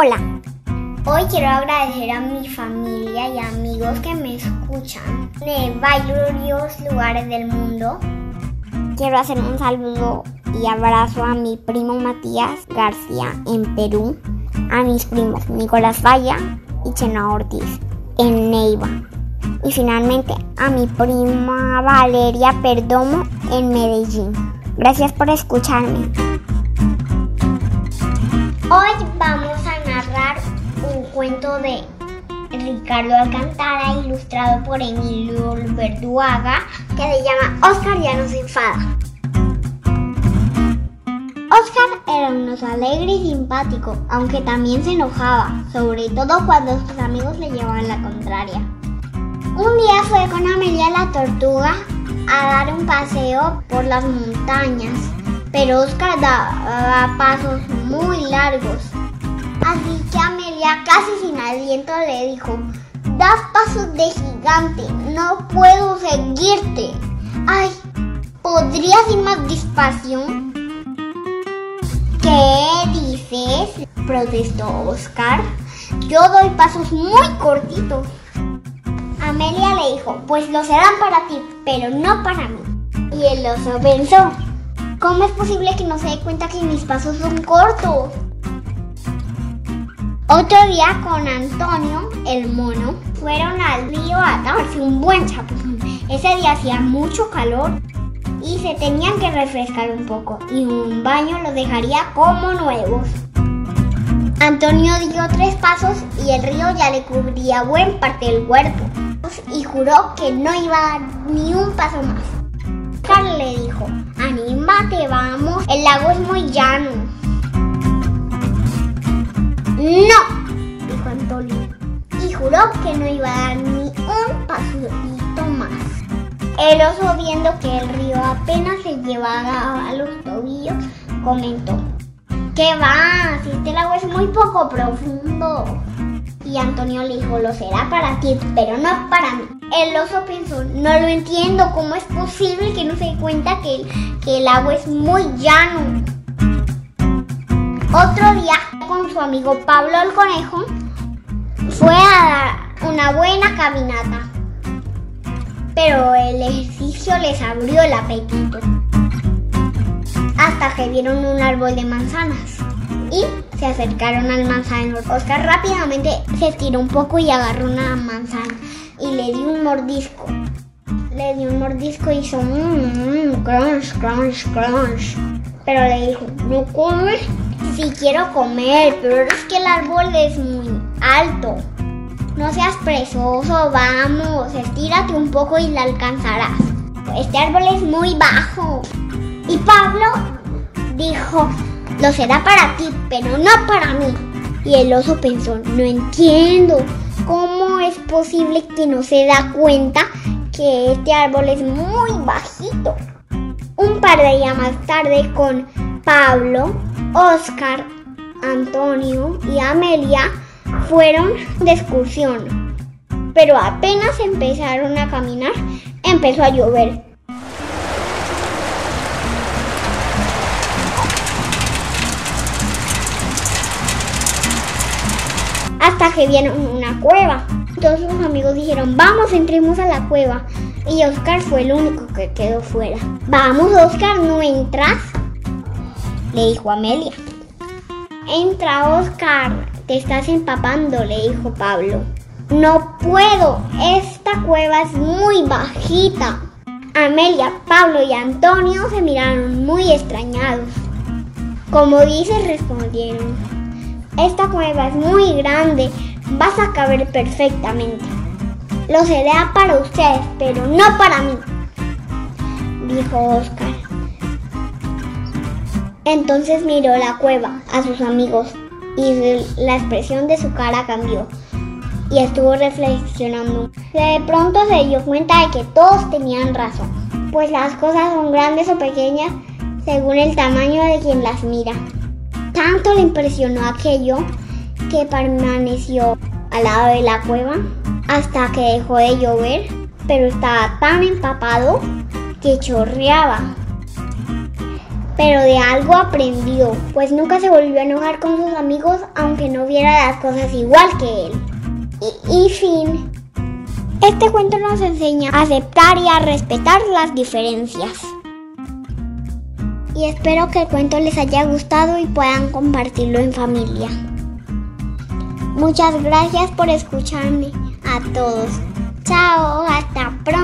Hola. Hoy quiero agradecer a mi familia y amigos que me escuchan de varios lugares del mundo. Quiero hacer un saludo y abrazo a mi primo Matías García en Perú, a mis primos Nicolás Valla y Chena Ortiz en Neiva y finalmente a mi prima Valeria Perdomo en Medellín. Gracias por escucharme. Hoy vamos un cuento de Ricardo Alcantara ilustrado por Emilio Verduaga que se llama Oscar ya no se enfada. Oscar era un alegre y simpático, aunque también se enojaba, sobre todo cuando sus amigos le llevaban la contraria. Un día fue con Amelia la tortuga a dar un paseo por las montañas, pero Oscar daba pasos muy largos. Así que Amelia, casi sin aliento, le dijo, das pasos de gigante, no puedo seguirte. Ay, ¿podrías ir más despacio? ¿Qué dices? protestó Oscar. Yo doy pasos muy cortitos. Amelia le dijo, pues lo serán para ti, pero no para mí. Y el oso pensó, ¿cómo es posible que no se dé cuenta que mis pasos son cortos? Otro día con Antonio, el mono, fueron al río a darse un buen chapuzón. Ese día hacía mucho calor y se tenían que refrescar un poco y un baño los dejaría como nuevos. Antonio dio tres pasos y el río ya le cubría buen parte del cuerpo y juró que no iba a dar ni un paso más. Carl le dijo, anímate, vamos, el lago es muy llano. No, dijo Antonio, y juró que no iba a dar ni un pasito más. El oso, viendo que el río apenas se llevaba a los tobillos, comentó, ¿qué va? Si este lago es muy poco profundo. Y Antonio le dijo, lo será para ti, pero no para mí. El oso pensó, no lo entiendo, ¿cómo es posible que no se cuenta que el, que el agua es muy llano? Otro día, con su amigo Pablo el conejo, fue a dar una buena caminata. Pero el ejercicio les abrió el apetito. Hasta que vieron un árbol de manzanas y se acercaron al manzano. Oscar rápidamente se estiró un poco y agarró una manzana y le dio un mordisco. Le dio un mordisco y hizo mmm, crunch, crunch, crunch. Pero le dijo, ¿no comes? Sí quiero comer, pero es que el árbol es muy alto. No seas presoso, vamos, estírate un poco y la alcanzarás. Este árbol es muy bajo. Y Pablo dijo, lo será para ti, pero no para mí. Y el oso pensó, no entiendo, ¿cómo es posible que no se da cuenta que este árbol es muy bajito? Un par de días más tarde con Pablo, Oscar, Antonio y Amelia fueron de excursión. Pero apenas empezaron a caminar, empezó a llover. hasta que vieron una cueva. Todos sus amigos dijeron, vamos, entremos a la cueva. Y Oscar fue el único que quedó fuera. Vamos, Oscar, ¿no entras? Le dijo Amelia. Entra, Oscar, te estás empapando, le dijo Pablo. No puedo, esta cueva es muy bajita. Amelia, Pablo y Antonio se miraron muy extrañados. Como dices, respondieron. Esta cueva es muy grande, vas a caber perfectamente. Lo será para ustedes, pero no para mí, dijo Oscar. Entonces miró la cueva a sus amigos y la expresión de su cara cambió y estuvo reflexionando. De pronto se dio cuenta de que todos tenían razón, pues las cosas son grandes o pequeñas según el tamaño de quien las mira. Tanto le impresionó aquello que permaneció al lado de la cueva hasta que dejó de llover, pero estaba tan empapado que chorreaba. Pero de algo aprendió, pues nunca se volvió a enojar con sus amigos aunque no viera las cosas igual que él. Y, fin. Este cuento nos enseña a aceptar y a respetar las diferencias. Y espero que el cuento les haya gustado y puedan compartirlo en familia. Muchas gracias por escucharme a todos. Chao, hasta pronto.